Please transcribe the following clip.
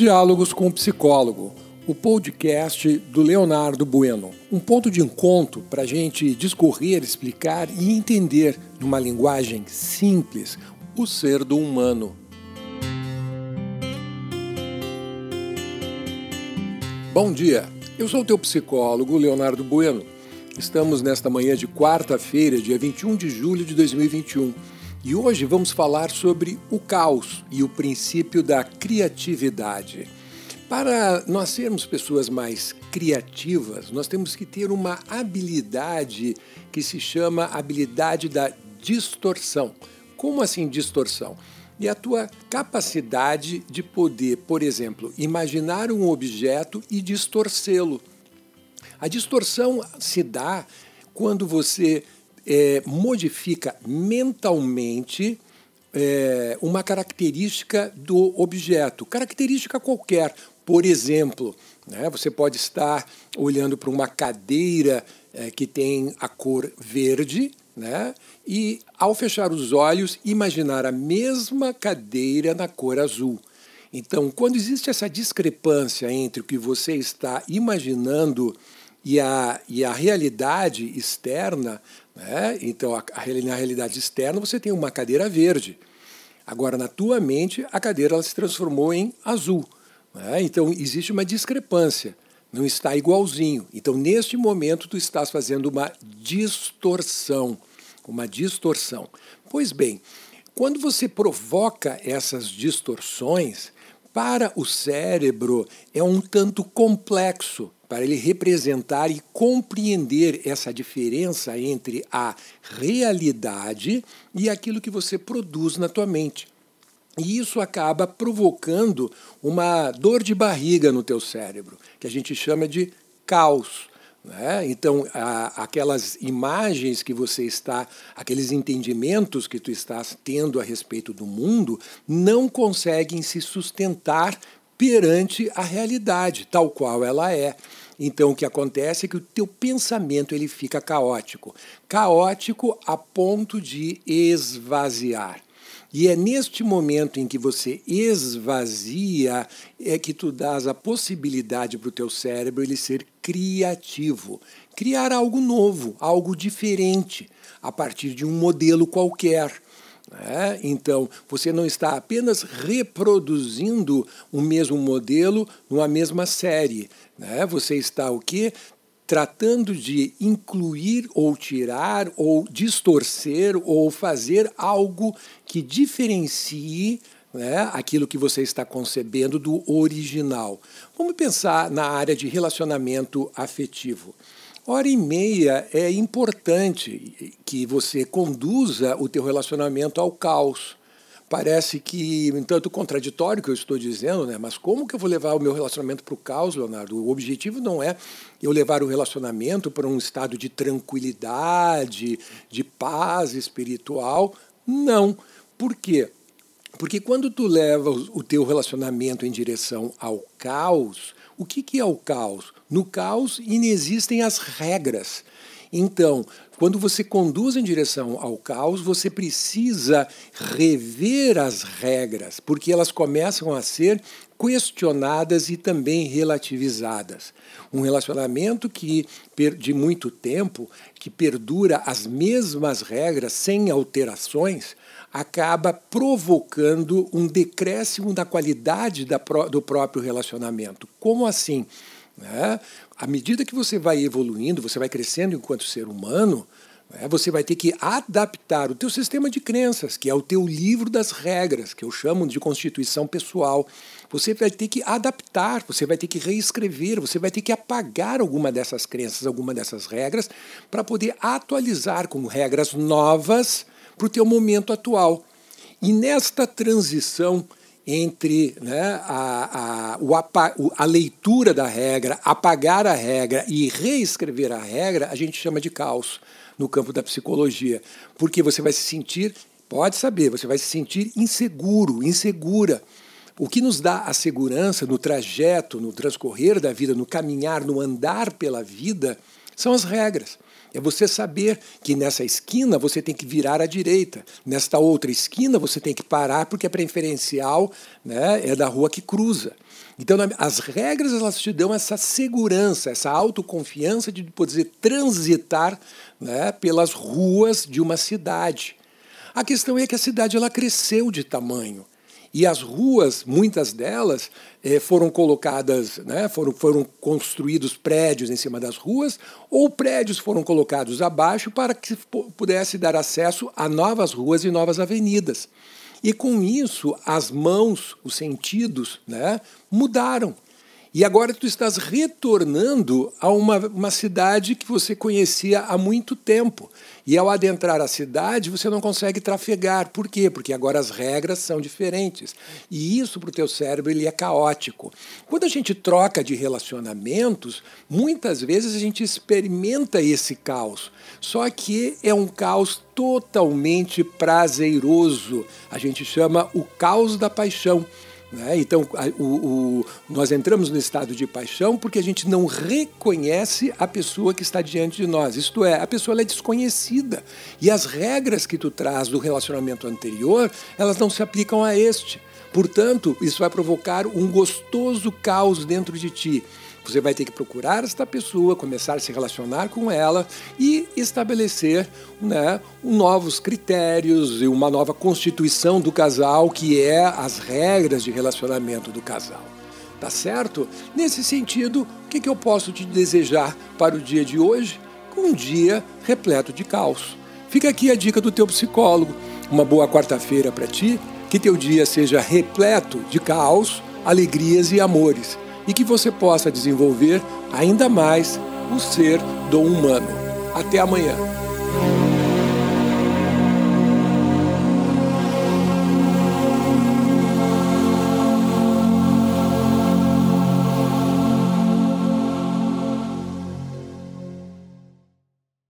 Diálogos com o Psicólogo, o podcast do Leonardo Bueno. Um ponto de encontro para a gente discorrer, explicar e entender, numa linguagem simples, o ser do humano. Bom dia, eu sou o teu psicólogo, Leonardo Bueno. Estamos nesta manhã de quarta-feira, dia 21 de julho de 2021. E hoje vamos falar sobre o caos e o princípio da criatividade. Para nós sermos pessoas mais criativas, nós temos que ter uma habilidade que se chama habilidade da distorção. Como assim distorção? E a tua capacidade de poder, por exemplo, imaginar um objeto e distorcê-lo. A distorção se dá quando você é, modifica mentalmente é, uma característica do objeto, característica qualquer. Por exemplo, né, você pode estar olhando para uma cadeira é, que tem a cor verde, né, e ao fechar os olhos, imaginar a mesma cadeira na cor azul. Então, quando existe essa discrepância entre o que você está imaginando e a, e a realidade externa, né? então a, a, na realidade externa você tem uma cadeira verde. Agora, na tua mente, a cadeira ela se transformou em azul. Né? Então, existe uma discrepância, não está igualzinho. Então, neste momento, tu estás fazendo uma distorção. Uma distorção. Pois bem, quando você provoca essas distorções, para o cérebro é um tanto complexo para ele representar e compreender essa diferença entre a realidade e aquilo que você produz na tua mente. E isso acaba provocando uma dor de barriga no teu cérebro, que a gente chama de caos. Né? Então, a, aquelas imagens que você está, aqueles entendimentos que tu estás tendo a respeito do mundo, não conseguem se sustentar perante a realidade, tal qual ela é. Então o que acontece é que o teu pensamento ele fica caótico, caótico a ponto de esvaziar. E é neste momento em que você esvazia é que tu dás a possibilidade para o teu cérebro ele ser criativo, criar algo novo, algo diferente, a partir de um modelo qualquer. É, então, você não está apenas reproduzindo o mesmo modelo numa mesma série. Né? Você está o quê? Tratando de incluir ou tirar ou distorcer ou fazer algo que diferencie né, aquilo que você está concebendo do original. Vamos pensar na área de relacionamento afetivo. Hora e meia é importante que você conduza o teu relacionamento ao caos. Parece que, um tanto contraditório que eu estou dizendo, né? mas como que eu vou levar o meu relacionamento para o caos, Leonardo? O objetivo não é eu levar o relacionamento para um estado de tranquilidade, de paz espiritual. Não. Por quê? Porque quando tu leva o teu relacionamento em direção ao caos, o que, que é o caos? No caos inexistem as regras. Então, quando você conduz em direção ao caos, você precisa rever as regras, porque elas começam a ser questionadas e também relativizadas. Um relacionamento que de muito tempo, que perdura as mesmas regras sem alterações, acaba provocando um decréscimo da qualidade da, do próprio relacionamento. Como assim? Né? À medida que você vai evoluindo, você vai crescendo enquanto ser humano, né? você vai ter que adaptar o teu sistema de crenças, que é o teu livro das regras, que eu chamo de constituição pessoal. Você vai ter que adaptar, você vai ter que reescrever, você vai ter que apagar alguma dessas crenças, alguma dessas regras, para poder atualizar com regras novas para o teu momento atual. E nesta transição entre né, a, a, o, a leitura da regra, apagar a regra e reescrever a regra, a gente chama de caos no campo da psicologia. Porque você vai se sentir, pode saber, você vai se sentir inseguro, insegura. O que nos dá a segurança no trajeto, no transcorrer da vida, no caminhar, no andar pela vida, são as regras. É você saber que nessa esquina você tem que virar à direita, nesta outra esquina você tem que parar porque a preferencial né, é da rua que cruza. Então, as regras elas te dão essa segurança, essa autoconfiança de poder transitar né, pelas ruas de uma cidade. A questão é que a cidade ela cresceu de tamanho. E as ruas, muitas delas, eh, foram colocadas, né, foram, foram construídos prédios em cima das ruas, ou prédios foram colocados abaixo para que pudesse dar acesso a novas ruas e novas avenidas. E com isso, as mãos, os sentidos, né, mudaram. E agora tu estás retornando a uma, uma cidade que você conhecia há muito tempo. E ao adentrar a cidade, você não consegue trafegar. Por quê? Porque agora as regras são diferentes. E isso para o teu cérebro ele é caótico. Quando a gente troca de relacionamentos, muitas vezes a gente experimenta esse caos. Só que é um caos totalmente prazeroso. A gente chama o caos da paixão. Né? Então, o, o, nós entramos no estado de paixão porque a gente não reconhece a pessoa que está diante de nós. Isto é, a pessoa é desconhecida. E as regras que tu traz do relacionamento anterior, elas não se aplicam a este. Portanto, isso vai provocar um gostoso caos dentro de ti. Você vai ter que procurar esta pessoa, começar a se relacionar com ela e estabelecer né, novos critérios e uma nova constituição do casal, que é as regras de relacionamento do casal. Tá certo? Nesse sentido, o que, que eu posso te desejar para o dia de hoje? Um dia repleto de caos. Fica aqui a dica do teu psicólogo. Uma boa quarta-feira para ti, que teu dia seja repleto de caos, alegrias e amores e que você possa desenvolver ainda mais o ser do humano. Até amanhã.